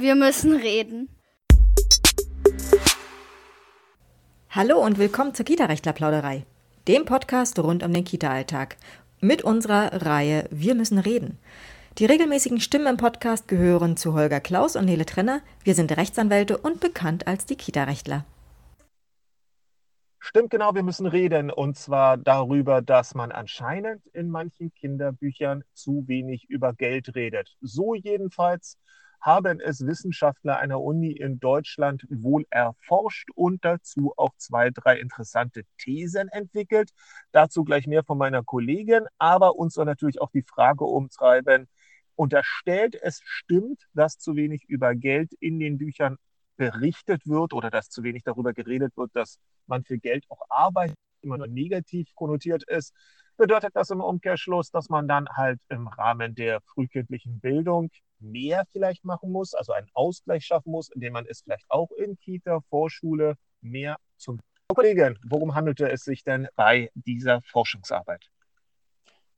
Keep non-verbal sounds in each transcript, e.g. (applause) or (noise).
Wir müssen reden. Hallo und willkommen zur Kita-Rechtler-Plauderei, dem Podcast rund um den Kita-Alltag. Mit unserer Reihe Wir müssen reden. Die regelmäßigen Stimmen im Podcast gehören zu Holger Klaus und Nele Trenner. Wir sind Rechtsanwälte und bekannt als die Kita-Rechtler. Stimmt genau, wir müssen reden und zwar darüber, dass man anscheinend in manchen Kinderbüchern zu wenig über Geld redet. So jedenfalls haben es Wissenschaftler einer Uni in Deutschland wohl erforscht und dazu auch zwei, drei interessante Thesen entwickelt. Dazu gleich mehr von meiner Kollegin, aber uns soll natürlich auch die Frage umtreiben, unterstellt es stimmt, dass zu wenig über Geld in den Büchern berichtet wird oder dass zu wenig darüber geredet wird, dass man für Geld auch arbeitet, immer nur negativ konnotiert ist, bedeutet das im Umkehrschluss, dass man dann halt im Rahmen der frühkindlichen Bildung mehr vielleicht machen muss, also einen Ausgleich schaffen muss, indem man es vielleicht auch in Kita, Vorschule mehr zum Kollegen, worum handelte es sich denn bei dieser Forschungsarbeit?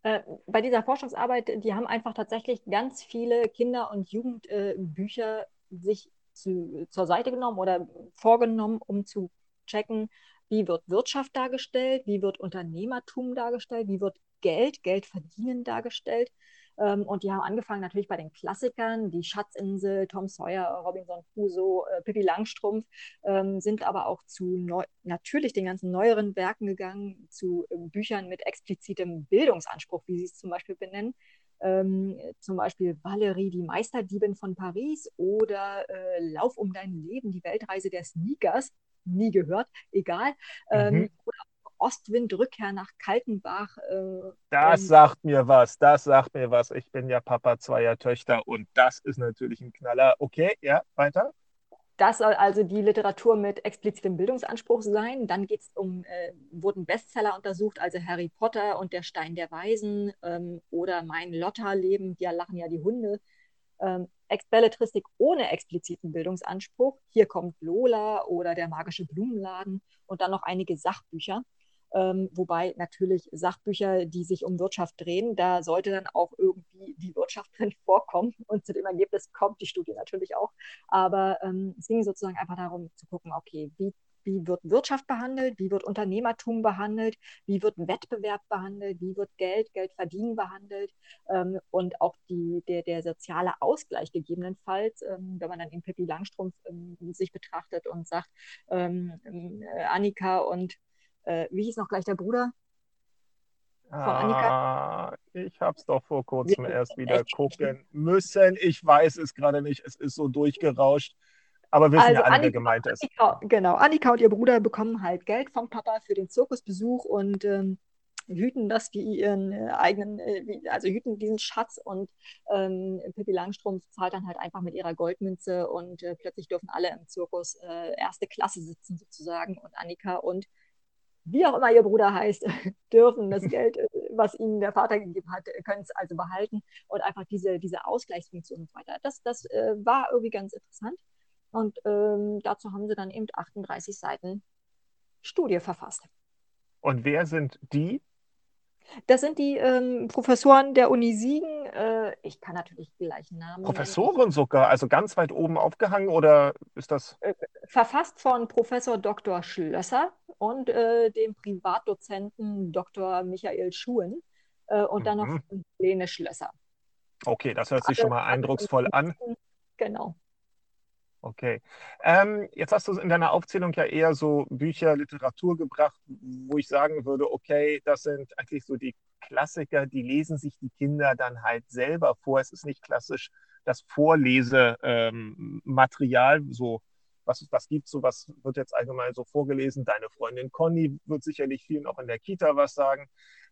Äh, bei dieser Forschungsarbeit, die haben einfach tatsächlich ganz viele Kinder- und Jugendbücher sich zu, zur Seite genommen oder vorgenommen, um zu checken, wie wird Wirtschaft dargestellt, wie wird Unternehmertum dargestellt, wie wird Geld, Geld verdienen dargestellt. Ähm, und die haben angefangen natürlich bei den Klassikern, die Schatzinsel, Tom Sawyer, Robinson Crusoe, äh, Pippi Langstrumpf, ähm, sind aber auch zu natürlich den ganzen neueren Werken gegangen, zu äh, Büchern mit explizitem Bildungsanspruch, wie sie es zum Beispiel benennen ähm, zum Beispiel Valerie, die Meisterdiebin von Paris oder äh, Lauf um dein Leben, die Weltreise der Sneakers, nie gehört, egal. Ähm, mhm. oder Ostwind, Rückkehr nach Kaltenbach. Äh, das sagt mir was, das sagt mir was. Ich bin ja Papa zweier Töchter und das ist natürlich ein Knaller. Okay, ja, weiter. Das soll also die Literatur mit explizitem Bildungsanspruch sein. Dann geht's um, äh, wurden Bestseller untersucht, also Harry Potter und der Stein der Weisen ähm, oder Mein Lotterleben, ja lachen ja die Hunde. Ähm, Belletristik ohne expliziten Bildungsanspruch. Hier kommt Lola oder der magische Blumenladen und dann noch einige Sachbücher. Ähm, wobei natürlich Sachbücher, die sich um Wirtschaft drehen, da sollte dann auch irgendwie die Wirtschaft (laughs) drin vorkommen. Und zu dem Ergebnis kommt die Studie natürlich auch. Aber ähm, es ging sozusagen einfach darum zu gucken, okay, wie, wie wird Wirtschaft behandelt, wie wird Unternehmertum behandelt, wie wird Wettbewerb behandelt, wie wird Geld, Geld verdienen behandelt ähm, und auch die, der, der soziale Ausgleich gegebenenfalls, ähm, wenn man dann in Pippi Langstrumpf ähm, sich betrachtet und sagt, ähm, äh, Annika und äh, wie hieß noch gleich der Bruder? Von Annika? Ah, ich habe es doch vor kurzem Wir erst wieder gucken müssen. Ich weiß es gerade nicht. Es ist so durchgerauscht. Aber wissen also ja alle, Annika, wer gemeint ist. Annika, genau. Annika und ihr Bruder bekommen halt Geld vom Papa für den Zirkusbesuch und ähm, hüten das wie ihren äh, eigenen, äh, wie, also hüten diesen Schatz und ähm, Pippi Langstrumpf zahlt dann halt einfach mit ihrer Goldmünze und äh, plötzlich dürfen alle im Zirkus äh, erste Klasse sitzen sozusagen und Annika und wie auch immer ihr Bruder heißt, (laughs) dürfen das (laughs) Geld, äh, was ihnen der Vater gegeben hat, äh, können es also behalten und einfach diese, diese Ausgleichsfunktion und so weiter. Das, das äh, war irgendwie ganz interessant. Und ähm, dazu haben sie dann eben 38 Seiten Studie verfasst. Und wer sind die? Das sind die ähm, Professoren der Uni Siegen. Äh, ich kann natürlich gleich Namen. Professoren nennen. sogar, also ganz weit oben aufgehangen oder ist das? Äh, verfasst von Professor Dr. Schlösser und äh, dem Privatdozenten Dr. Michael Schuhen äh, und dann mhm. noch Lene Schlösser. Okay, das hört sich schon mal eindrucksvoll an. Genau. Okay. Ähm, jetzt hast du in deiner Aufzählung ja eher so Bücher, Literatur gebracht, wo ich sagen würde, okay, das sind eigentlich so die Klassiker, die lesen sich die Kinder dann halt selber vor. Es ist nicht klassisch das Vorlesematerial, ähm, so was, was gibt so, was wird jetzt allgemein so vorgelesen. Deine Freundin Conny wird sicherlich vielen auch in der Kita was sagen.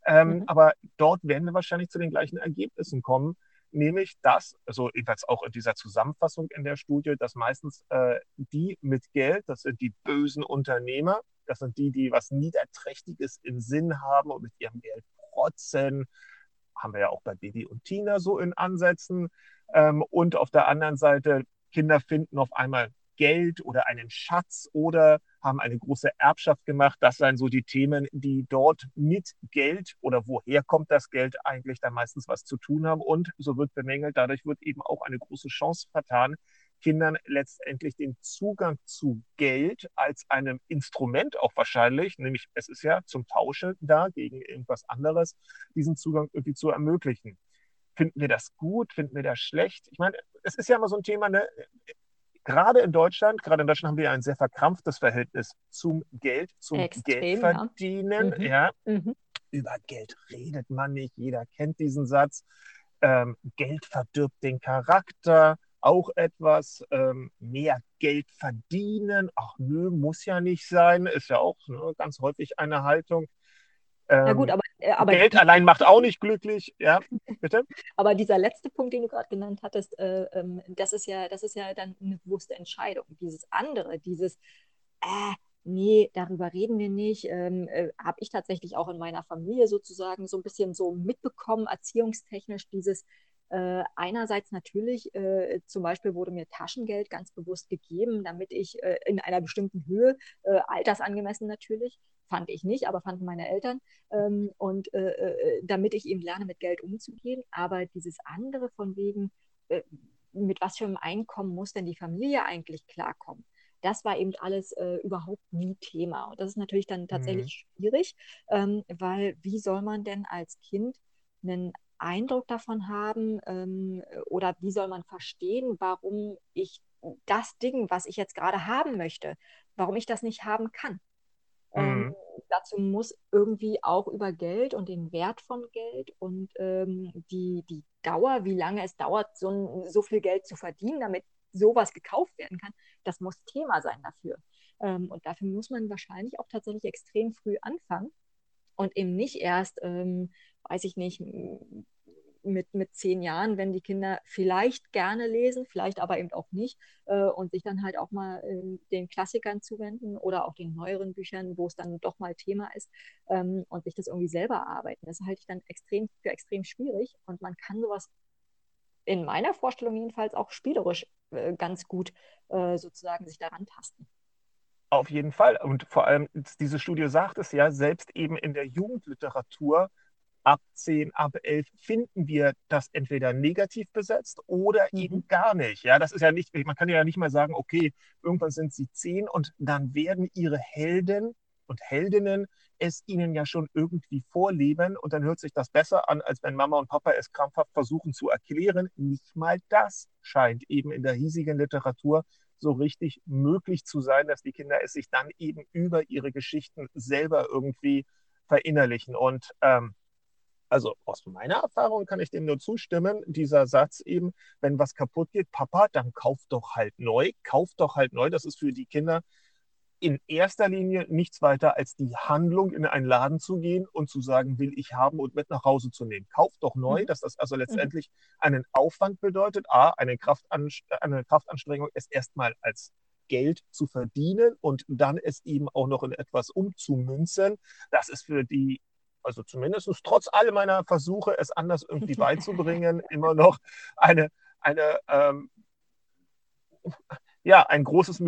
Ähm, mhm. Aber dort werden wir wahrscheinlich zu den gleichen Ergebnissen kommen nämlich dass, also jedenfalls auch in dieser Zusammenfassung in der Studie, dass meistens äh, die mit Geld, das sind die bösen Unternehmer, das sind die, die was Niederträchtiges im Sinn haben und mit ihrem Geld protzen, haben wir ja auch bei Baby und Tina so in Ansätzen. Ähm, und auf der anderen Seite, Kinder finden auf einmal Geld oder einen Schatz oder haben eine große Erbschaft gemacht. Das seien so die Themen, die dort mit Geld oder woher kommt das Geld eigentlich dann meistens was zu tun haben. Und so wird bemängelt, dadurch wird eben auch eine große Chance vertan, Kindern letztendlich den Zugang zu Geld als einem Instrument auch wahrscheinlich, nämlich es ist ja zum Tauschen da gegen irgendwas anderes, diesen Zugang irgendwie zu ermöglichen. Finden wir das gut? Finden wir das schlecht? Ich meine, es ist ja immer so ein Thema, ne? Gerade in Deutschland, gerade in Deutschland haben wir ein sehr verkrampftes Verhältnis zum Geld, zum Extrem, Geldverdienen. Ja. Mhm. ja. Mhm. Über Geld redet man nicht, jeder kennt diesen Satz. Ähm, Geld verdirbt den Charakter auch etwas ähm, mehr Geld verdienen. Ach nö, muss ja nicht sein, ist ja auch ne, ganz häufig eine Haltung. Ähm, ja gut, aber, äh, aber Geld allein macht auch nicht glücklich. Ja, bitte. (laughs) aber dieser letzte Punkt, den du gerade genannt hattest, äh, ähm, das ist ja, das ist ja dann eine bewusste Entscheidung. Dieses andere, dieses äh, nee, darüber reden wir nicht, ähm, äh, habe ich tatsächlich auch in meiner Familie sozusagen so ein bisschen so mitbekommen, erziehungstechnisch dieses äh, einerseits natürlich, äh, zum Beispiel wurde mir Taschengeld ganz bewusst gegeben, damit ich äh, in einer bestimmten Höhe, äh, altersangemessen natürlich, fand ich nicht, aber fanden meine Eltern, ähm, und äh, äh, damit ich eben lerne, mit Geld umzugehen. Aber dieses andere von wegen, mit was für einem Einkommen muss denn die Familie eigentlich klarkommen? Das war eben alles überhaupt nie Thema. Und das ist natürlich dann tatsächlich mhm. schwierig, ähm, weil wie soll man denn als Kind einen Eindruck davon haben ähm, oder wie soll man verstehen, warum ich das Ding, was ich jetzt gerade haben möchte, warum ich das nicht haben kann. Ähm, mhm. Ähm, dazu muss irgendwie auch über Geld und den Wert von Geld und ähm, die, die Dauer, wie lange es dauert, so, so viel Geld zu verdienen, damit sowas gekauft werden kann, das muss Thema sein dafür. Ähm, und dafür muss man wahrscheinlich auch tatsächlich extrem früh anfangen und eben nicht erst, ähm, weiß ich nicht, mit, mit zehn Jahren, wenn die Kinder vielleicht gerne lesen, vielleicht aber eben auch nicht, äh, und sich dann halt auch mal äh, den Klassikern zuwenden oder auch den neueren Büchern, wo es dann doch mal Thema ist ähm, und sich das irgendwie selber arbeiten. Das halte ich dann extrem für extrem schwierig und man kann sowas in meiner Vorstellung jedenfalls auch spielerisch äh, ganz gut äh, sozusagen sich daran tasten. Auf jeden Fall. Und vor allem, diese Studie sagt es ja, selbst eben in der Jugendliteratur ab 10, ab 11 finden wir das entweder negativ besetzt oder mhm. eben gar nicht. Ja, das ist ja nicht, man kann ja nicht mal sagen, okay, irgendwann sind sie 10 und dann werden ihre Helden und Heldinnen es ihnen ja schon irgendwie vorleben und dann hört sich das besser an, als wenn Mama und Papa es krampfhaft versuchen zu erklären. Nicht mal das scheint eben in der hiesigen Literatur so richtig möglich zu sein, dass die Kinder es sich dann eben über ihre Geschichten selber irgendwie verinnerlichen. Und ähm, also aus meiner Erfahrung kann ich dem nur zustimmen, dieser Satz eben, wenn was kaputt geht, Papa, dann kauf doch halt neu, kauf doch halt neu. Das ist für die Kinder in erster Linie nichts weiter als die Handlung, in einen Laden zu gehen und zu sagen, will ich haben und mit nach Hause zu nehmen. Kauf doch neu, mhm. dass das also mhm. letztendlich einen Aufwand bedeutet, a, eine, eine Kraftanstrengung, es erstmal als Geld zu verdienen und dann es eben auch noch in etwas umzumünzen. Das ist für die, also zumindest trotz all meiner Versuche, es anders irgendwie (laughs) beizubringen, immer noch eine, eine ähm, ja, ein großes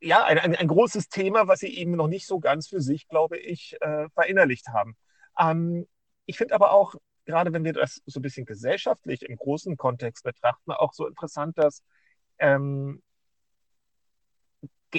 ja, ein, ein, ein, großes Thema, was sie eben noch nicht so ganz für sich, glaube ich, äh, verinnerlicht haben. Ähm, ich finde aber auch, gerade wenn wir das so ein bisschen gesellschaftlich im großen Kontext betrachten, auch so interessant, dass ähm,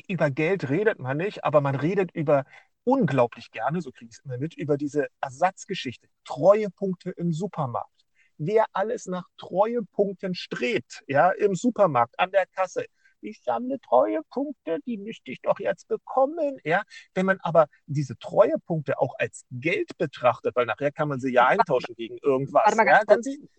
über Geld redet man nicht, aber man redet über unglaublich gerne, so kriege ich es immer mit, über diese Ersatzgeschichte, Treuepunkte im Supermarkt. Wer alles nach Treuepunkten strebt, ja, im Supermarkt, an der Kasse, ich sammle Treuepunkte, die müsste ich doch jetzt bekommen. Ja? Wenn man aber diese Treuepunkte auch als Geld betrachtet, weil nachher kann man sie ja eintauschen gegen irgendwas. Warte mal ganz ja, kurz. Sie,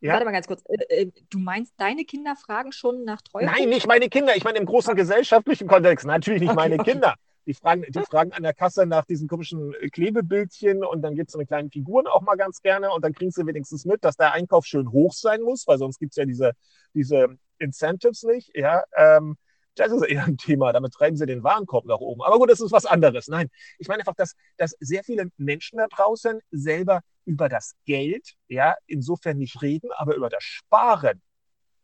ja? Warte mal ganz kurz. Äh, äh, du meinst, deine Kinder fragen schon nach Treuepunkten? Nein, nicht meine Kinder. Ich meine im großen gesellschaftlichen Kontext. Natürlich nicht okay, meine okay. Kinder. Die fragen, die fragen an der Kasse nach diesen komischen Klebebildchen und dann gibt es so eine kleine Figuren auch mal ganz gerne und dann kriegen sie wenigstens mit, dass der Einkauf schön hoch sein muss, weil sonst gibt es ja diese, diese Incentives nicht. Ja, ähm, das ist eher ein Thema. Damit treiben sie den Warenkorb nach oben. Aber gut, das ist was anderes. Nein, ich meine einfach, dass, dass sehr viele Menschen da draußen selber über das Geld, ja, insofern nicht reden, aber über das Sparen.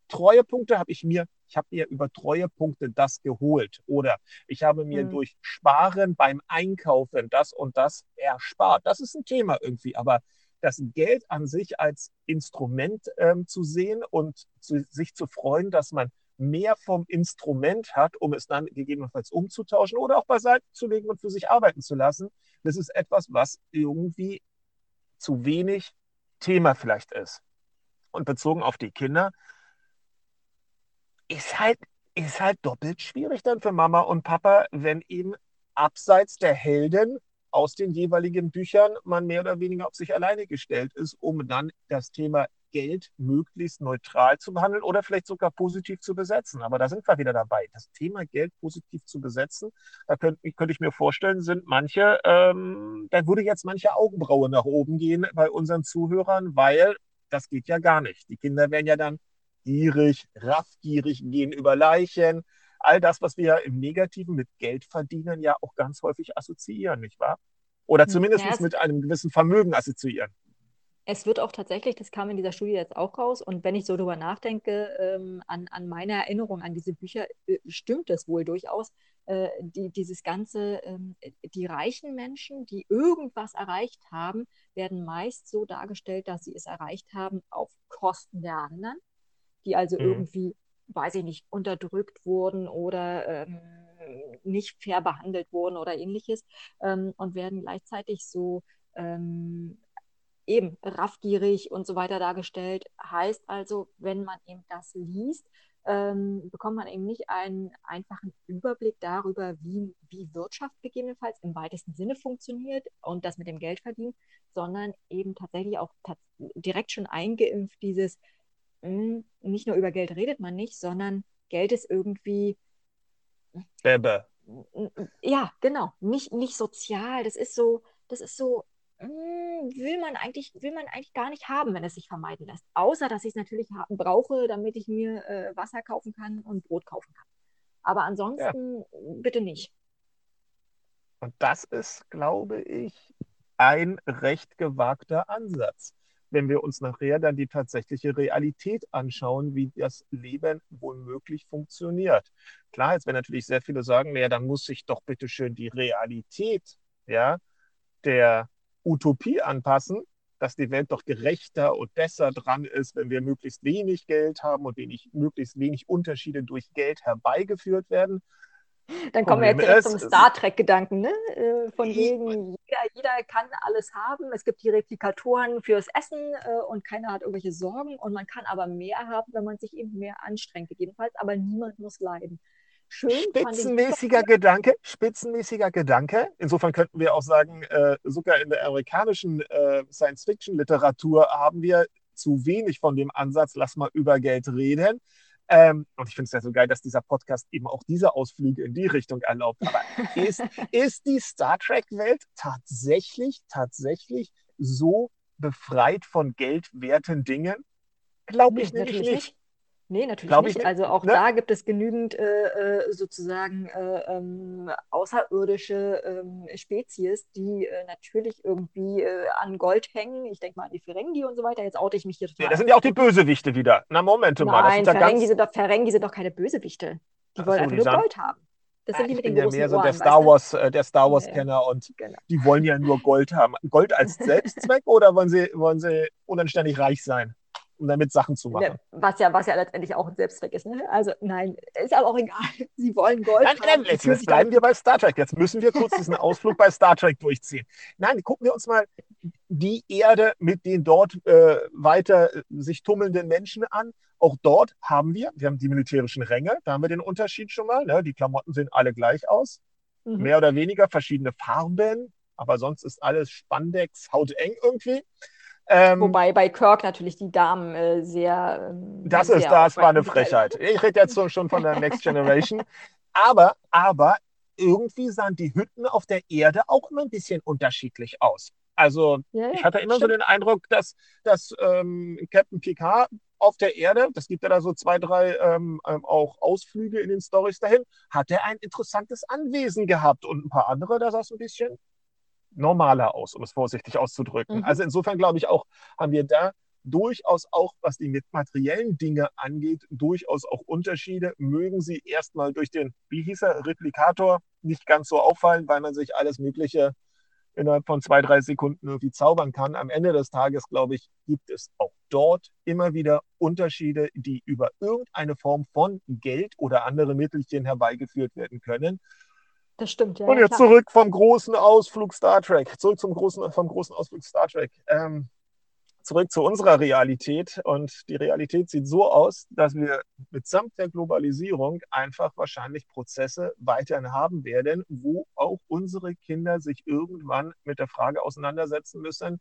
Treuepunkte habe ich mir, ich habe mir über Treuepunkte das geholt. Oder ich habe mir mhm. durch Sparen beim Einkaufen das und das erspart. Das ist ein Thema irgendwie. Aber das Geld an sich als Instrument ähm, zu sehen und zu, sich zu freuen, dass man mehr vom Instrument hat, um es dann gegebenenfalls umzutauschen oder auch beiseite zu legen und für sich arbeiten zu lassen. Das ist etwas, was irgendwie zu wenig Thema vielleicht ist. Und bezogen auf die Kinder, ist halt, ist halt doppelt schwierig dann für Mama und Papa, wenn eben abseits der Helden aus den jeweiligen Büchern man mehr oder weniger auf sich alleine gestellt ist, um dann das Thema Geld möglichst neutral zu behandeln oder vielleicht sogar positiv zu besetzen. Aber da sind wir wieder dabei. Das Thema Geld positiv zu besetzen, da könnte, könnte ich mir vorstellen, sind manche, ähm, da würde jetzt manche Augenbraue nach oben gehen bei unseren Zuhörern, weil das geht ja gar nicht. Die Kinder werden ja dann gierig, raffgierig, gehen über Leichen. All das, was wir im Negativen mit Geld verdienen, ja auch ganz häufig assoziieren, nicht wahr? Oder zumindest ja, mit einem gewissen Vermögen assoziieren. Es wird auch tatsächlich, das kam in dieser Studie jetzt auch raus, und wenn ich so darüber nachdenke, ähm, an, an meine Erinnerung an diese Bücher, äh, stimmt es wohl durchaus. Äh, die, dieses ganze, ähm, die reichen Menschen, die irgendwas erreicht haben, werden meist so dargestellt, dass sie es erreicht haben auf Kosten der anderen, die also mhm. irgendwie, weiß ich nicht, unterdrückt wurden oder ähm, nicht fair behandelt wurden oder ähnliches ähm, und werden gleichzeitig so ähm, eben raffgierig und so weiter dargestellt. Heißt also, wenn man eben das liest, ähm, bekommt man eben nicht einen einfachen Überblick darüber, wie, wie Wirtschaft gegebenenfalls im weitesten Sinne funktioniert und das mit dem Geld verdienen, sondern eben tatsächlich auch direkt schon eingeimpft dieses, mh, hm, nicht nur über Geld redet man nicht, sondern Geld ist irgendwie. Bebe. Ja, genau. Nicht, nicht sozial. Das ist so, das ist so hm, will man eigentlich, will man eigentlich gar nicht haben, wenn es sich vermeiden lässt. Außer, dass ich es natürlich brauche, damit ich mir äh, Wasser kaufen kann und Brot kaufen kann. Aber ansonsten ja. bitte nicht. Und das ist, glaube ich, ein recht gewagter Ansatz. Wenn wir uns nachher dann die tatsächliche Realität anschauen, wie das Leben womöglich funktioniert. Klar, jetzt werden natürlich sehr viele sagen, naja, dann muss sich doch bitte schön die Realität ja, der Utopie anpassen, dass die Welt doch gerechter und besser dran ist, wenn wir möglichst wenig Geld haben und wenig, möglichst wenig Unterschiede durch Geld herbeigeführt werden. Dann kommen wir jetzt direkt zum Star Trek-Gedanken, ne? Äh, von wegen, jeder, jeder, kann alles haben. Es gibt die Replikatoren fürs Essen äh, und keiner hat irgendwelche Sorgen und man kann aber mehr haben, wenn man sich eben mehr anstrengt, gegebenenfalls, aber niemand muss leiden schön. Spitzenmäßiger Gedanke, spitzenmäßiger Gedanke. Insofern könnten wir auch sagen, äh, sogar in der amerikanischen Science-Fiction-Literatur haben wir zu wenig von dem Ansatz, lass mal über Geld reden. Ähm, und ich finde es ja so geil, dass dieser Podcast eben auch diese Ausflüge in die Richtung erlaubt. Aber ist, (laughs) ist die Star Trek-Welt tatsächlich, tatsächlich so befreit von geldwerten Dingen? Glaube ich nee, nämlich nicht. Nee, natürlich nicht. nicht. Also auch ne? da gibt es genügend äh, äh, sozusagen äh, ähm, außerirdische ähm, Spezies, die äh, natürlich irgendwie äh, an Gold hängen. Ich denke mal an die Ferengi und so weiter. Jetzt oute ich mich hier total. Ja, das sind ja auch die Bösewichte wieder. Na, Moment mal. Nein, Ferengi, ganz... sind doch, Ferengi sind doch keine Bösewichte. Die Ach wollen so, einfach nur Gold haben. Das sind die mit den großen ja mehr so der Star Wars, äh, der Star Wars Kenner und genau. die wollen ja nur Gold haben. Gold als Selbstzweck oder wollen sie, wollen sie unanständig reich sein? Um damit Sachen zu machen. Was ja, was ja letztendlich auch ein Selbstzweck ist. Ne? Also nein, ist aber auch egal. (laughs) Sie wollen Gold. Nein, nein, jetzt, jetzt bleiben wir bei Star Trek. Jetzt müssen wir kurz diesen Ausflug bei Star Trek durchziehen. Nein, gucken wir uns mal die Erde mit den dort äh, weiter äh, sich tummelnden Menschen an. Auch dort haben wir, wir haben die militärischen Ränge, da haben wir den Unterschied schon mal. Ne? Die Klamotten sehen alle gleich aus. Mhm. Mehr oder weniger verschiedene Farben, aber sonst ist alles Spandex, hauteng irgendwie. Ähm, Wobei bei Kirk natürlich die Damen äh, sehr. Ähm, das sehr ist, das war eine Frechheit. Ich rede jetzt schon von der Next Generation. Aber, aber irgendwie sahen die Hütten auf der Erde auch immer ein bisschen unterschiedlich aus. Also ja, ja, ich hatte immer stimmt. so den Eindruck, dass, dass ähm, Captain Picard auf der Erde, das gibt ja da so zwei, drei ähm, ähm auch Ausflüge in den Stories dahin, hat er ein interessantes Anwesen gehabt und ein paar andere, da sah es ein bisschen normaler aus, um es vorsichtig auszudrücken. Mhm. Also insofern glaube ich auch, haben wir da durchaus auch, was die materiellen Dinge angeht, durchaus auch Unterschiede. Mögen sie erstmal durch den, wie hieß er, Replikator nicht ganz so auffallen, weil man sich alles Mögliche innerhalb von zwei, drei Sekunden irgendwie zaubern kann. Am Ende des Tages, glaube ich, gibt es auch dort immer wieder Unterschiede, die über irgendeine Form von Geld oder andere Mittelchen herbeigeführt werden können. Das stimmt, ja. Und jetzt klar. zurück vom großen Ausflug Star Trek. Zurück zum großen, vom großen Ausflug Star Trek. Ähm, zurück zu unserer Realität. Und die Realität sieht so aus, dass wir mitsamt der Globalisierung einfach wahrscheinlich Prozesse weiterhin haben werden, wo auch unsere Kinder sich irgendwann mit der Frage auseinandersetzen müssen,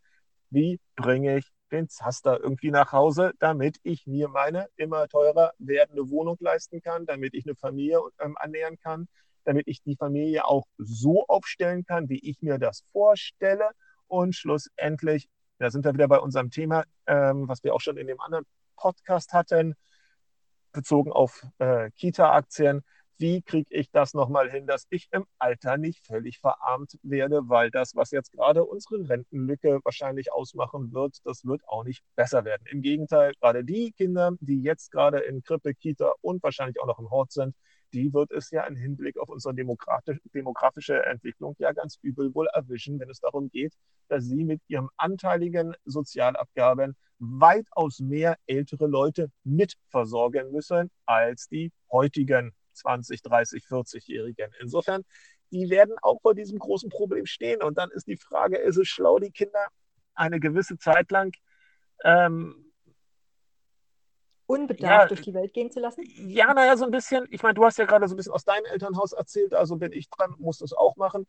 wie bringe ich den Zaster irgendwie nach Hause, damit ich mir meine immer teurer werdende Wohnung leisten kann, damit ich eine Familie ähm, ernähren kann, damit ich die Familie auch so aufstellen kann, wie ich mir das vorstelle. Und schlussendlich, da sind wir wieder bei unserem Thema, ähm, was wir auch schon in dem anderen Podcast hatten, bezogen auf äh, Kita-Aktien. Wie kriege ich das nochmal hin, dass ich im Alter nicht völlig verarmt werde, weil das, was jetzt gerade unsere Rentenlücke wahrscheinlich ausmachen wird, das wird auch nicht besser werden. Im Gegenteil, gerade die Kinder, die jetzt gerade in Krippe, Kita und wahrscheinlich auch noch im Hort sind, die wird es ja im Hinblick auf unsere demografische Entwicklung ja ganz übel wohl erwischen, wenn es darum geht, dass sie mit ihrem anteiligen Sozialabgaben weitaus mehr ältere Leute mitversorgen müssen als die heutigen 20, 30, 40-Jährigen. Insofern, die werden auch vor diesem großen Problem stehen. Und dann ist die Frage, ist es schlau, die Kinder eine gewisse Zeit lang ähm, unbedarft Ja, durch die Welt gehen zu lassen? Ja, naja, so ein bisschen. Ich meine, du hast ja gerade so ein bisschen aus deinem Elternhaus erzählt, also bin ich dran, muss das auch machen.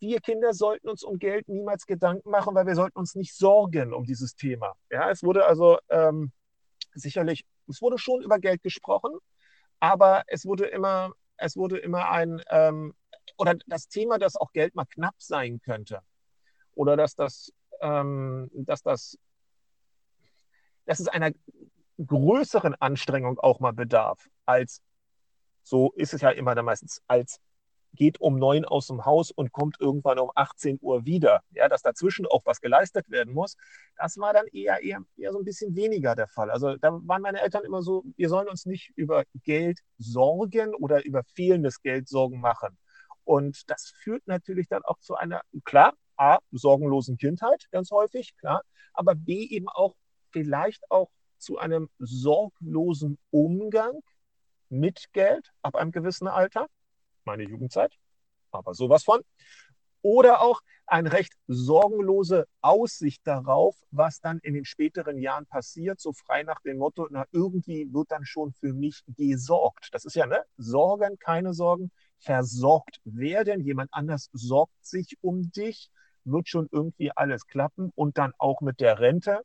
Wir Kinder sollten uns um Geld niemals Gedanken machen, weil wir sollten uns nicht sorgen um dieses Thema. Ja, es wurde also ähm, sicherlich, es wurde schon über Geld gesprochen, aber es wurde immer, es wurde immer ein, ähm, oder das Thema, dass auch Geld mal knapp sein könnte. Oder dass das, ähm, dass das, dass es einer größeren Anstrengung auch mal bedarf, als so ist es ja immer dann meistens, als geht um neun aus dem Haus und kommt irgendwann um 18 Uhr wieder. Ja, dass dazwischen auch was geleistet werden muss, das war dann eher, eher, eher so ein bisschen weniger der Fall. Also da waren meine Eltern immer so, wir sollen uns nicht über Geld sorgen oder über fehlendes Geld Sorgen machen. Und das führt natürlich dann auch zu einer, klar, A, sorgenlosen Kindheit, ganz häufig, klar, aber B, eben auch vielleicht auch zu einem sorglosen Umgang mit Geld ab einem gewissen Alter, meine Jugendzeit, aber sowas von. Oder auch eine recht sorgenlose Aussicht darauf, was dann in den späteren Jahren passiert, so frei nach dem Motto, na irgendwie wird dann schon für mich gesorgt. Das ist ja, ne? Sorgen, keine Sorgen, versorgt werden. Jemand anders sorgt sich um dich, wird schon irgendwie alles klappen und dann auch mit der Rente.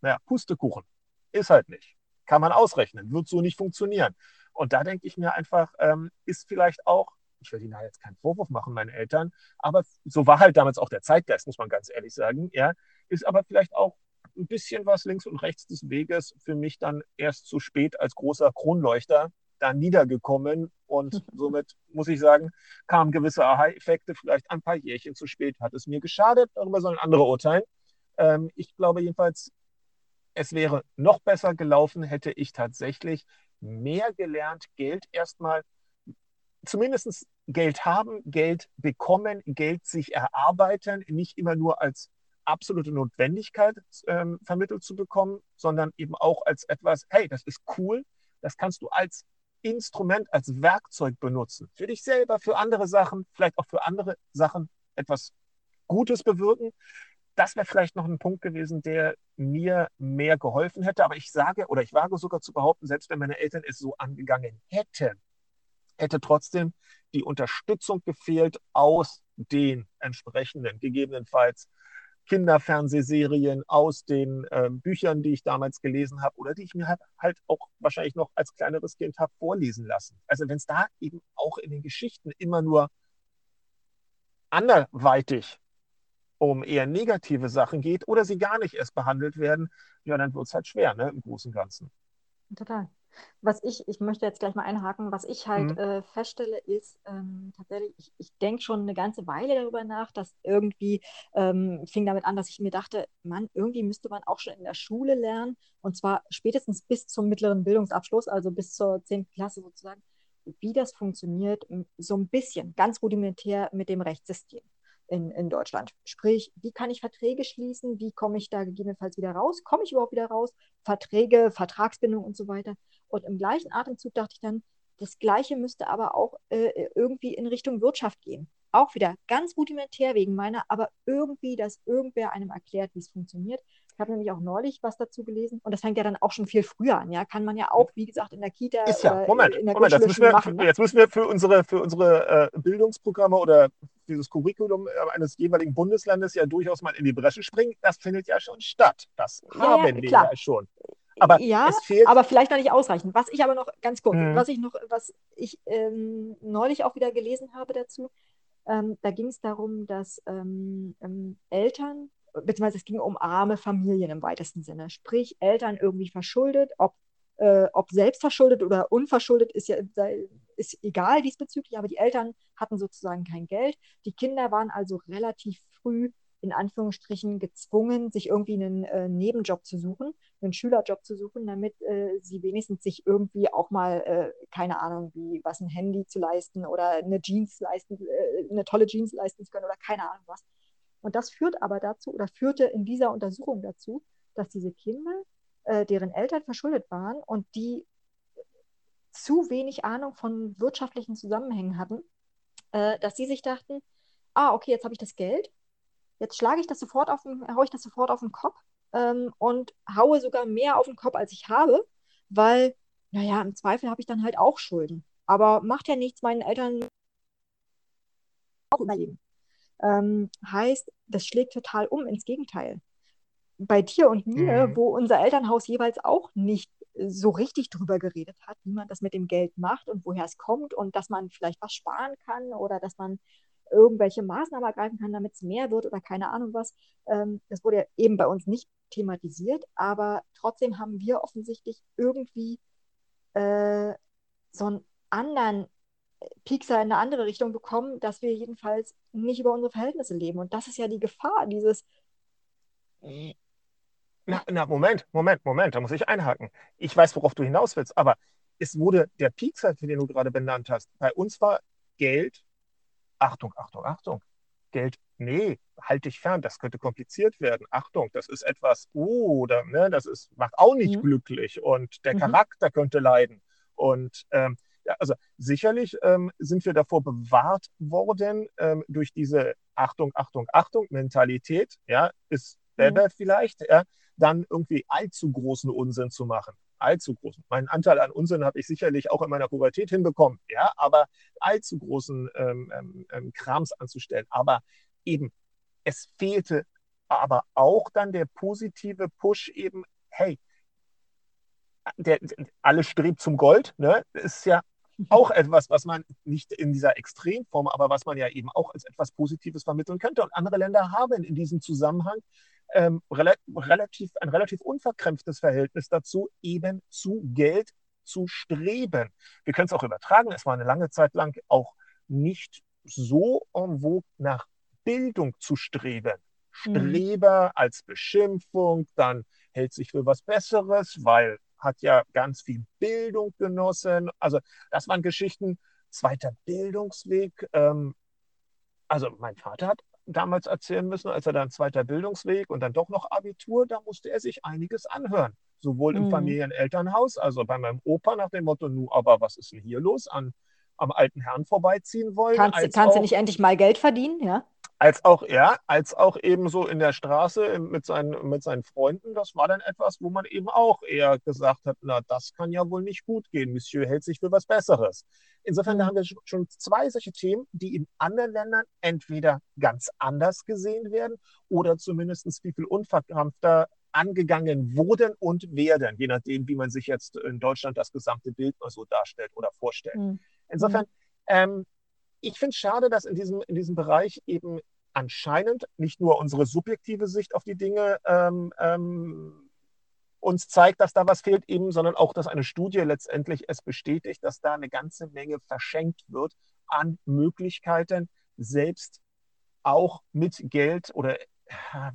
Naja, Pustekuchen. Ist halt nicht. Kann man ausrechnen, wird so nicht funktionieren. Und da denke ich mir einfach, ähm, ist vielleicht auch, ich will Ihnen da jetzt keinen Vorwurf machen, meinen Eltern, aber so war halt damals auch der Zeitgeist, muss man ganz ehrlich sagen, ja, ist aber vielleicht auch ein bisschen was links und rechts des Weges für mich dann erst zu spät als großer Kronleuchter da niedergekommen. Und (laughs) somit muss ich sagen, kamen gewisse Aha-Effekte vielleicht ein paar Jährchen zu spät. Hat es mir geschadet? Darüber sollen andere urteilen. Ähm, ich glaube jedenfalls, es wäre noch besser gelaufen, hätte ich tatsächlich mehr gelernt, Geld erstmal, zumindest Geld haben, Geld bekommen, Geld sich erarbeiten, nicht immer nur als absolute Notwendigkeit ähm, vermittelt zu bekommen, sondern eben auch als etwas, hey, das ist cool, das kannst du als Instrument, als Werkzeug benutzen. Für dich selber, für andere Sachen, vielleicht auch für andere Sachen etwas Gutes bewirken. Das wäre vielleicht noch ein Punkt gewesen, der mir mehr geholfen hätte. Aber ich sage oder ich wage sogar zu behaupten, selbst wenn meine Eltern es so angegangen hätten, hätte trotzdem die Unterstützung gefehlt aus den entsprechenden, gegebenenfalls Kinderfernsehserien, aus den äh, Büchern, die ich damals gelesen habe oder die ich mir halt, halt auch wahrscheinlich noch als kleineres Kind habe vorlesen lassen. Also wenn es da eben auch in den Geschichten immer nur anderweitig um eher negative Sachen geht oder sie gar nicht erst behandelt werden, ja, dann wird es halt schwer, ne, im Großen und Ganzen. Total. Was ich, ich möchte jetzt gleich mal einhaken, was ich halt Mhm. äh, feststelle, ist ähm, tatsächlich, ich, ich denke schon eine ganze Weile darüber nach, dass irgendwie ähm, fing damit an, dass ich mir dachte, Mann, irgendwie müsste man auch schon in der Schule lernen, und zwar spätestens bis zum mittleren Bildungsabschluss, also bis zur 10. Klasse sozusagen, wie das funktioniert, so ein bisschen, ganz rudimentär mit dem Rechtssystem. In, in Deutschland. Sprich, wie kann ich Verträge schließen? Wie komme ich da gegebenenfalls wieder raus? Komme ich überhaupt wieder raus? Verträge, Vertragsbindung und so weiter. Und im gleichen Atemzug dachte ich dann, das Gleiche müsste aber auch äh, irgendwie in Richtung Wirtschaft gehen. Auch wieder ganz rudimentär wegen meiner, aber irgendwie, dass irgendwer einem erklärt, wie es funktioniert. Ich habe nämlich auch neulich was dazu gelesen und das fängt ja dann auch schon viel früher an. Ja, kann man ja auch, wie gesagt, in der Kita ist ja, Moment, in der Moment, jetzt müssen, wir, machen, ne? jetzt müssen wir für unsere, für unsere äh, Bildungsprogramme oder dieses Curriculum äh, eines jeweiligen Bundeslandes ja durchaus mal in die Bresche springen. Das findet ja schon statt. Das ja, haben ja, wir ja schon. Aber ja. Aber vielleicht noch nicht ausreichend. Was ich aber noch ganz kurz, mhm. was ich noch, was ich ähm, neulich auch wieder gelesen habe dazu, ähm, da ging es darum, dass ähm, ähm, Eltern, beziehungsweise es ging um arme Familien im weitesten Sinne, sprich Eltern irgendwie verschuldet, ob, äh, ob selbst verschuldet oder unverschuldet, ist ja ist egal diesbezüglich, aber die Eltern hatten sozusagen kein Geld. Die Kinder waren also relativ früh in Anführungsstrichen gezwungen, sich irgendwie einen äh, Nebenjob zu suchen, einen Schülerjob zu suchen, damit äh, sie wenigstens sich irgendwie auch mal, äh, keine Ahnung, wie was ein Handy zu leisten oder eine Jeans leisten, äh, eine tolle Jeans leisten zu können oder keine Ahnung was. Und das führt aber dazu oder führte in dieser Untersuchung dazu, dass diese Kinder, äh, deren Eltern verschuldet waren und die zu wenig Ahnung von wirtschaftlichen Zusammenhängen hatten, äh, dass sie sich dachten, ah, okay, jetzt habe ich das Geld, Jetzt schlage ich das sofort auf den, haue ich das sofort auf den Kopf ähm, und haue sogar mehr auf den Kopf, als ich habe, weil, naja, im Zweifel habe ich dann halt auch Schulden. Aber macht ja nichts, meinen Eltern auch überleben. Ähm, heißt, das schlägt total um ins Gegenteil. Bei dir und mir, mhm. wo unser Elternhaus jeweils auch nicht so richtig drüber geredet hat, wie man das mit dem Geld macht und woher es kommt und dass man vielleicht was sparen kann oder dass man irgendwelche Maßnahmen ergreifen kann, damit es mehr wird oder keine Ahnung was. Ähm, das wurde ja eben bei uns nicht thematisiert, aber trotzdem haben wir offensichtlich irgendwie äh, so einen anderen Piekser in eine andere Richtung bekommen, dass wir jedenfalls nicht über unsere Verhältnisse leben. Und das ist ja die Gefahr, dieses. Na, na, Moment, Moment, Moment, da muss ich einhaken. Ich weiß, worauf du hinaus willst, aber es wurde der Piekser, den du gerade benannt hast, bei uns war Geld Achtung, Achtung, Achtung, Geld, nee, halt dich fern, das könnte kompliziert werden. Achtung, das ist etwas, oh, da, ne, das ist, macht auch nicht mhm. glücklich und der mhm. Charakter könnte leiden. Und ähm, also sicherlich ähm, sind wir davor bewahrt worden ähm, durch diese Achtung, Achtung, Achtung Mentalität, ja, ist Bebe mhm. vielleicht, ja, dann irgendwie allzu großen Unsinn zu machen allzu großen. Meinen Anteil an Unsinn habe ich sicherlich auch in meiner Pubertät hinbekommen, ja, aber allzu großen ähm, ähm, ähm, Krams anzustellen. Aber eben, es fehlte aber auch dann der positive Push eben, hey, der, der, alle strebt zum Gold, ne? Das ist ja auch etwas, was man nicht in dieser Extremform, aber was man ja eben auch als etwas Positives vermitteln könnte. Und andere Länder haben in diesem Zusammenhang ähm, relativ, ein relativ unverkrämpftes Verhältnis dazu, eben zu Geld zu streben. Wir können es auch übertragen. Es war eine lange Zeit lang auch nicht so en vogue nach Bildung zu streben. Mhm. Streber mhm. als Beschimpfung, dann hält sich für was Besseres, weil hat ja ganz viel Bildung genossen. Also das waren Geschichten, zweiter Bildungsweg. Ähm, also mein Vater hat damals erzählen müssen, als er dann zweiter Bildungsweg und dann doch noch Abitur, da musste er sich einiges anhören. Sowohl im mhm. Familienelternhaus, also bei meinem Opa nach dem Motto, nu, aber was ist denn hier los? An, am alten Herrn vorbeiziehen wollen. Kannst, kannst du nicht endlich mal Geld verdienen, ja? Als auch, ja, als auch eben so in der Straße mit seinen, mit seinen Freunden, das war dann etwas, wo man eben auch eher gesagt hat, na, das kann ja wohl nicht gut gehen. Monsieur hält sich für was Besseres. Insofern mhm. haben wir schon zwei solche Themen, die in anderen Ländern entweder ganz anders gesehen werden oder zumindest viel, viel unverkrampfter angegangen wurden und werden, je nachdem, wie man sich jetzt in Deutschland das gesamte Bild mal so darstellt oder vorstellt. Mhm. Insofern, ähm, ich finde es schade, dass in diesem, in diesem Bereich eben anscheinend nicht nur unsere subjektive Sicht auf die Dinge ähm, ähm, uns zeigt, dass da was fehlt, eben, sondern auch, dass eine Studie letztendlich es bestätigt, dass da eine ganze Menge verschenkt wird an Möglichkeiten, selbst auch mit Geld oder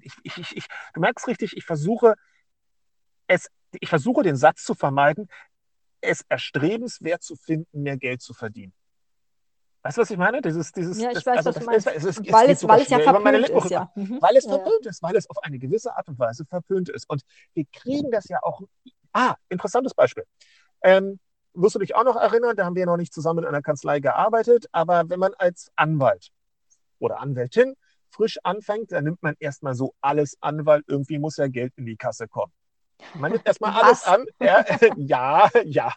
ich, ich, ich, du merkst richtig, ich versuche es, ich versuche den Satz zu vermeiden, es erstrebenswert zu finden, mehr Geld zu verdienen. Weißt du, was ich meine? Dieses, dieses, Ja, ich das, weiß, also was du meinst. ist, es es Weil es, weil es ja verpönt ist, ja. Mhm. Weil es Ja, ja. verpönt ist, weil es auf eine gewisse Art und Weise verpönt ist. Und wir kriegen das ja auch. Ah, interessantes Beispiel. Ähm, wirst du dich auch noch erinnern, da haben wir noch nicht zusammen in einer Kanzlei gearbeitet, aber wenn man als Anwalt oder Anwältin frisch anfängt, dann nimmt man erstmal so alles an, weil irgendwie muss ja Geld in die Kasse kommen. Man nimmt erstmal (laughs) alles Was? an. (laughs) Ja, ja.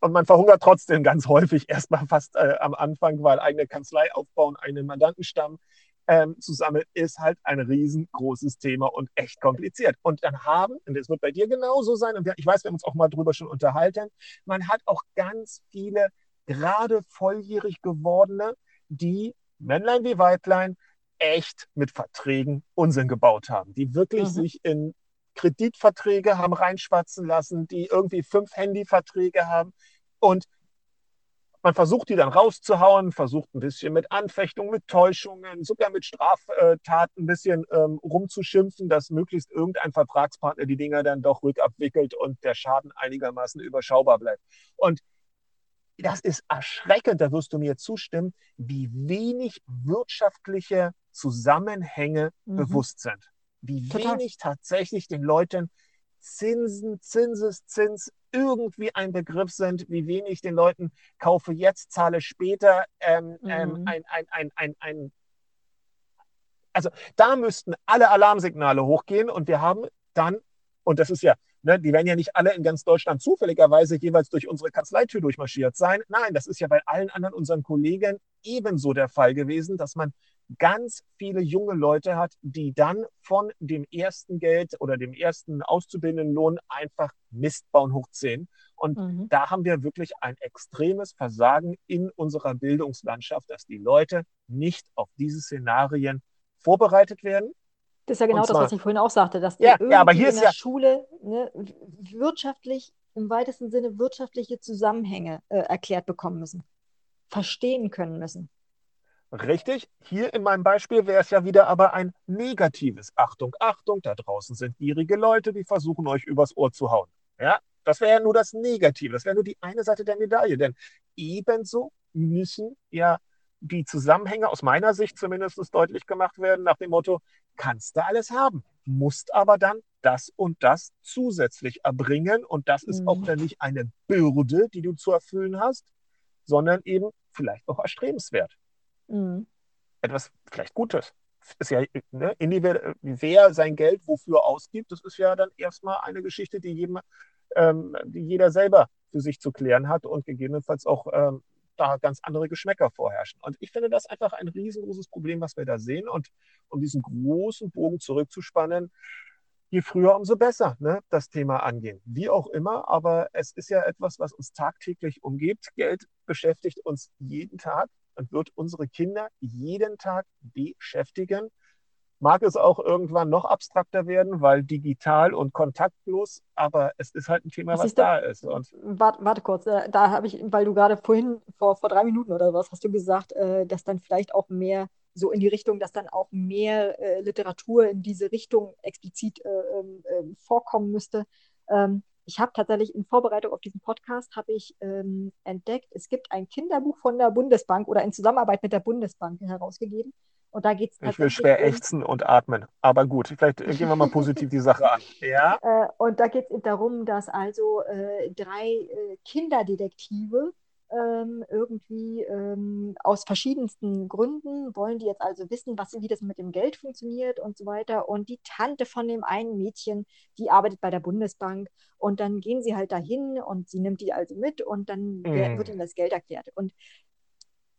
Und man verhungert trotzdem ganz häufig erstmal fast äh, am Anfang, weil eigene Kanzlei aufbauen, einen Mandantenstamm ähm, zu sammeln, ist halt ein riesengroßes Thema und echt kompliziert. Und dann haben, und das wird bei dir genauso sein, und ich weiß, wir haben uns auch mal drüber schon unterhalten, man hat auch ganz viele gerade volljährig gewordene, die Männlein wie Weiblein echt mit Verträgen Unsinn gebaut haben, die wirklich Mhm. sich in Kreditverträge haben reinschwatzen lassen, die irgendwie fünf Handyverträge haben und man versucht die dann rauszuhauen, versucht ein bisschen mit Anfechtung, mit Täuschungen, sogar mit Straftaten ein bisschen ähm, rumzuschimpfen, dass möglichst irgendein Vertragspartner die Dinger dann doch rückabwickelt und der Schaden einigermaßen überschaubar bleibt. Und das ist erschreckend, da wirst du mir zustimmen, wie wenig wirtschaftliche Zusammenhänge Mhm. bewusst sind. Wie Total. wenig tatsächlich den Leuten Zinsen, Zinseszins irgendwie ein Begriff sind, wie wenig den Leuten kaufe jetzt, zahle später ähm, ähm, Mhm. ein, ein, ein, ein, ein also da müssten alle Alarmsignale hochgehen und wir haben dann, und das ist ja, ne, die werden ja nicht alle in ganz Deutschland zufälligerweise jeweils durch unsere Kanzleitür durchmarschiert sein. Nein, das ist ja bei allen anderen unseren Kollegen ebenso der Fall gewesen, dass man ganz viele junge Leute hat, die dann von dem ersten Geld oder dem ersten Auszubildendenlohn einfach Mist bauen hoch 10. Und Mhm. da haben wir wirklich ein extremes Versagen in unserer Bildungslandschaft, dass die Leute nicht auf diese Szenarien vorbereitet werden. Das ist ja genau Und das, zwar- was ich vorhin auch sagte, dass die Ja, ja, aber hier in der ja- Schule ne, wirtschaftlich, im weitesten Sinne wirtschaftliche Zusammenhänge äh, erklärt bekommen müssen, verstehen können müssen. Richtig, hier in meinem Beispiel wäre es ja wieder aber ein negatives. Achtung, Achtung, da draußen sind gierige Leute, die versuchen euch übers Ohr zu hauen. Ja, das wäre ja nur das Negative, das wäre nur die eine Seite der Medaille. Denn ebenso müssen ja die Zusammenhänge aus meiner Sicht zumindest deutlich gemacht werden, nach dem Motto, kannst du alles haben, musst aber dann das und das zusätzlich erbringen. Und das ist Mhm. auch dann nicht eine Bürde, die du zu erfüllen hast, sondern eben vielleicht auch erstrebenswert Mhm. etwas vielleicht Gutes. Ist ja, ne, wer sein Geld wofür ausgibt, das ist ja dann erstmal eine Geschichte, die, jedem, ähm, die jeder selber für sich zu klären hat und gegebenenfalls auch ähm, da ganz andere Geschmäcker vorherrschen. Und ich finde das einfach ein riesengroßes Problem, was wir da sehen. Und um diesen großen Bogen zurückzuspannen, je früher, umso besser, ne, das Thema angehen. Wie auch immer, aber es ist ja etwas, was uns tagtäglich umgibt. Geld beschäftigt uns jeden Tag und wird unsere Kinder jeden Tag beschäftigen. Mag es auch irgendwann noch abstrakter werden, weil digital und kontaktlos, aber es ist halt ein Thema, was Siehst du? da ist. Und Warte, warte kurz, äh, da habe ich, weil du gerade vorhin, vor, vor drei Minuten oder was, hast du gesagt, äh, dass dann vielleicht auch mehr so in die Richtung, dass dann auch mehr äh, Literatur in diese Richtung explizit äh, ähm, ähm, vorkommen müsste. Ähm, ich habe tatsächlich in Vorbereitung auf diesen Podcast habe ich ähm, entdeckt, es gibt ein Kinderbuch von der Bundesbank oder in Zusammenarbeit mit der Bundesbank herausgegeben. Und da geht es ich will schwer um, ächzen und atmen. Aber gut, vielleicht gehen wir mal positiv die Sache an. (laughs) Ja, Äh, und da geht es darum, dass also äh, drei äh, Kinderdetektive ähm, irgendwie ähm, aus verschiedensten Gründen wollen die jetzt also wissen, was, wie das mit dem Geld funktioniert und so weiter. Und die Tante von dem einen Mädchen, die arbeitet bei der Bundesbank und dann gehen sie halt dahin und sie nimmt die also mit und dann Mm. wird ihnen das Geld erklärt. Und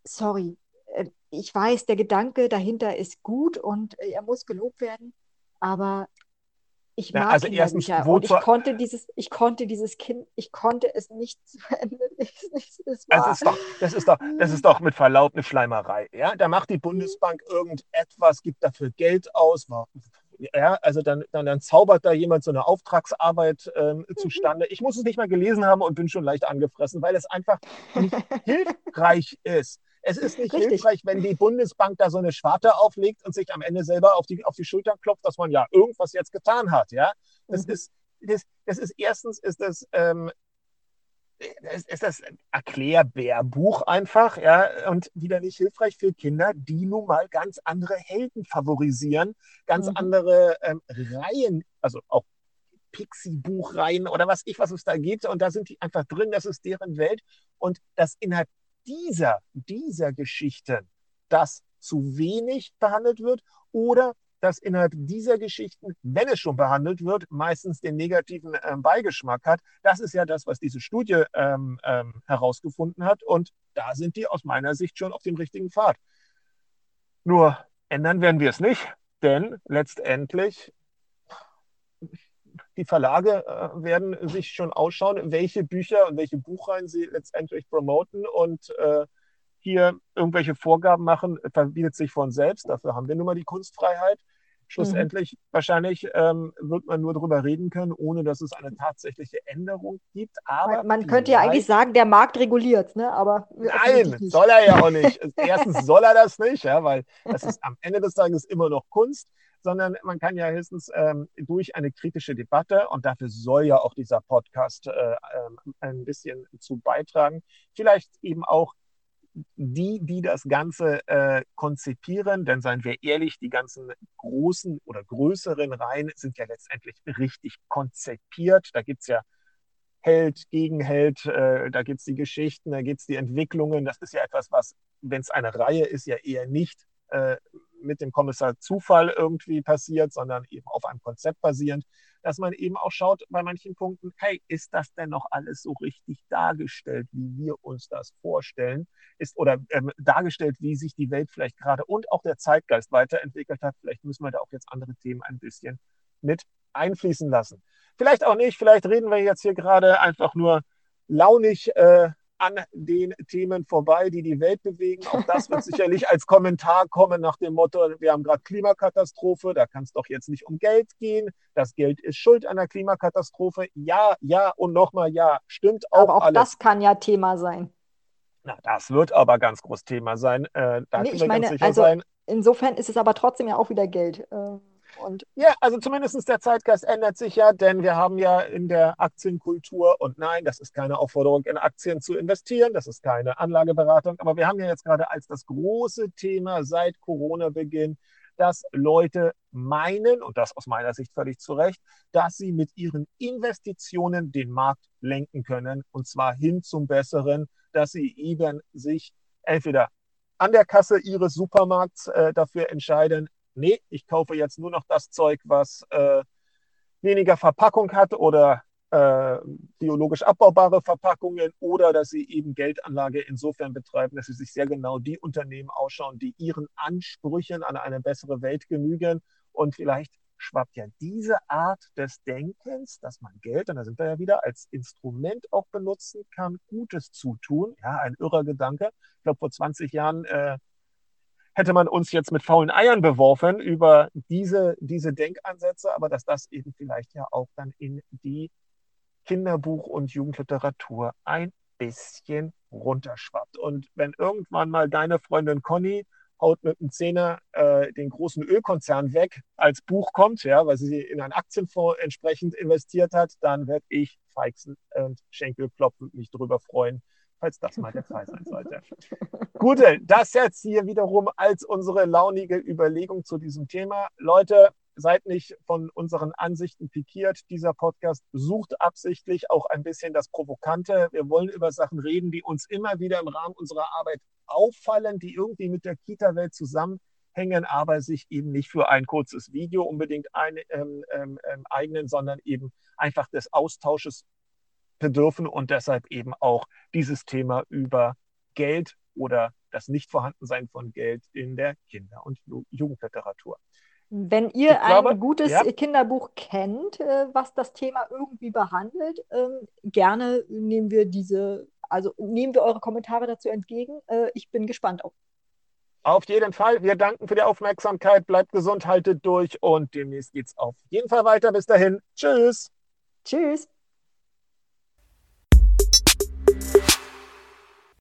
sorry, äh, ich weiß, der Gedanke dahinter ist gut und äh, er muss gelobt werden, aber ich Ja, mag also erstens, Kinderbücher und ich konnte dieses, ich konnte dieses Kind, ich konnte es nicht zu Ende (laughs) lesen. Es, es Also war, ist doch, das ist doch, das ist doch mit Verlaub eine Schleimerei. Ja, da macht die Bundesbank irgendetwas, gibt dafür Geld aus. Ja, also dann, dann, dann zaubert da jemand so eine Auftragsarbeit ähm, zustande. Ich muss es nicht mal gelesen haben und bin schon leicht angefressen, weil es einfach nicht (laughs) hilfreich ist. Es ist nicht Richtig. hilfreich, wenn die Bundesbank da so eine Schwarte auflegt und sich am Ende selber auf die, auf die Schultern klopft, dass man ja irgendwas jetzt getan hat. Ja, das Mhm. ist, das, das ist erstens ist das ähm, ist, ist das ein Erklärbärbuch einfach, ja, und wieder nicht hilfreich für Kinder, die nun mal ganz andere Helden favorisieren, ganz mhm. andere ähm, Reihen, also auch Pixie-Buchreihen oder was ich, was es da gibt. Und da sind die einfach drin, das ist deren Welt. Und dass innerhalb dieser, dieser Geschichten das zu wenig behandelt wird oder dass innerhalb dieser Geschichten, wenn es schon behandelt wird, meistens den negativen ähm, Beigeschmack hat. Das ist ja das, was diese Studie ähm, ähm, herausgefunden hat. Und da sind die aus meiner Sicht schon auf dem richtigen Pfad. Nur ändern werden wir es nicht, denn letztendlich die Verlage äh, werden sich schon ausschauen, welche Bücher und welche Buchreihen sie letztendlich promoten und äh, hier irgendwelche Vorgaben machen, verbietet sich von selbst. Dafür haben wir nun mal die Kunstfreiheit. Schlussendlich mhm. wahrscheinlich ähm, wird man nur darüber reden können, ohne dass es eine tatsächliche Änderung gibt. Aber man, man könnte ja eigentlich sagen, der Markt reguliert, ne? Aber nein, soll er ja auch nicht. Erstens soll er das nicht, ja, weil das ist am Ende des Tages immer noch Kunst, sondern man kann ja höchstens ähm, durch eine kritische Debatte und dafür soll ja auch dieser Podcast äh, äh, ein bisschen zu beitragen, vielleicht eben auch die, die das Ganze äh, konzipieren, denn seien wir ehrlich, die ganzen großen oder größeren Reihen sind ja letztendlich richtig konzipiert. Da gibt es ja Held, Gegenheld, äh, da gibt es die Geschichten, da gibt es die Entwicklungen. Das ist ja etwas, was, wenn es eine Reihe ist, ja eher nicht äh, mit dem Kommissar Zufall irgendwie passiert, sondern eben auf einem Konzept basierend, dass man eben auch schaut bei manchen Punkten, hey, ist das denn noch alles so richtig dargestellt, wie wir uns das vorstellen? Ist oder ähm, dargestellt, wie sich die Welt vielleicht gerade und auch der Zeitgeist weiterentwickelt hat? Vielleicht müssen wir da auch jetzt andere Themen ein bisschen mit einfließen lassen. Vielleicht auch nicht, vielleicht reden wir jetzt hier gerade einfach nur launig äh, an den Themen vorbei, die die Welt bewegen. Auch das wird (laughs) sicherlich als Kommentar kommen nach dem Motto, wir haben gerade Klimakatastrophe, da kann es doch jetzt nicht um Geld gehen. Das Geld ist schuld an der Klimakatastrophe. Ja, ja und nochmal ja. Stimmt auch. Aber auch alles. das kann ja Thema sein. Na, das wird aber ganz groß Thema sein. Äh, da nee, ich meine, also sein. insofern ist es aber trotzdem ja auch wieder Geld. Äh und ja, also zumindest der Zeitgeist ändert sich ja, denn wir haben ja in der Aktienkultur, und nein, das ist keine Aufforderung, in Aktien zu investieren, das ist keine Anlageberatung, aber wir haben ja jetzt gerade als das große Thema seit Corona-Beginn, dass Leute meinen, und das aus meiner Sicht völlig zu Recht, dass sie mit ihren Investitionen den Markt lenken können, und zwar hin zum Besseren, dass sie eben sich entweder an der Kasse ihres Supermarkts äh, dafür entscheiden, nee, ich kaufe jetzt nur noch das Zeug, was äh, weniger Verpackung hat oder äh, biologisch abbaubare Verpackungen oder dass sie eben Geldanlage insofern betreiben, dass sie sich sehr genau die Unternehmen ausschauen, die ihren Ansprüchen an eine bessere Welt genügen. Und vielleicht schwappt ja diese Art des Denkens, dass man Geld, und da sind wir ja wieder, als Instrument auch benutzen kann, Gutes zu tun. Ja, ein irrer Gedanke. Ich glaube, vor 20 Jahren äh, hätte man uns jetzt mit faulen Eiern beworfen über diese, diese Denkansätze, aber dass das eben vielleicht ja auch dann in die Kinderbuch- und Jugendliteratur ein bisschen runterschwappt. Und wenn irgendwann mal deine Freundin Conny haut mit einem Zehner äh, den großen Ölkonzern weg als Buch kommt, ja, weil sie in einen Aktienfonds entsprechend investiert hat, dann werde ich feixen und Schenkelklopfen mich darüber freuen, falls das mal der Fall sein sollte. Gut, das jetzt hier wiederum als unsere launige Überlegung zu diesem Thema. Leute, seid nicht von unseren Ansichten pikiert. Dieser Podcast sucht absichtlich auch ein bisschen das Provokante. Wir wollen über Sachen reden, die uns immer wieder im Rahmen unserer Arbeit auffallen, die irgendwie mit der Kita-Welt zusammenhängen, aber sich eben nicht für ein kurzes Video unbedingt ein, ähm, ähm, ähm eignen, sondern eben einfach des Austausches bedürfen und deshalb eben auch dieses Thema über Geld oder das Nichtvorhandensein von Geld in der Kinder- und Jugendliteratur. Wenn ihr glaube, ein gutes ja. Kinderbuch kennt, äh, was das Thema irgendwie behandelt, ähm, gerne nehmen wir diese, also nehmen wir eure Kommentare dazu entgegen. Äh, ich bin gespannt auf. Auf jeden Fall. Wir danken für die Aufmerksamkeit. Bleibt gesund, haltet durch und demnächst geht es auf jeden Fall weiter. Bis dahin. Tschüss. Tschüss.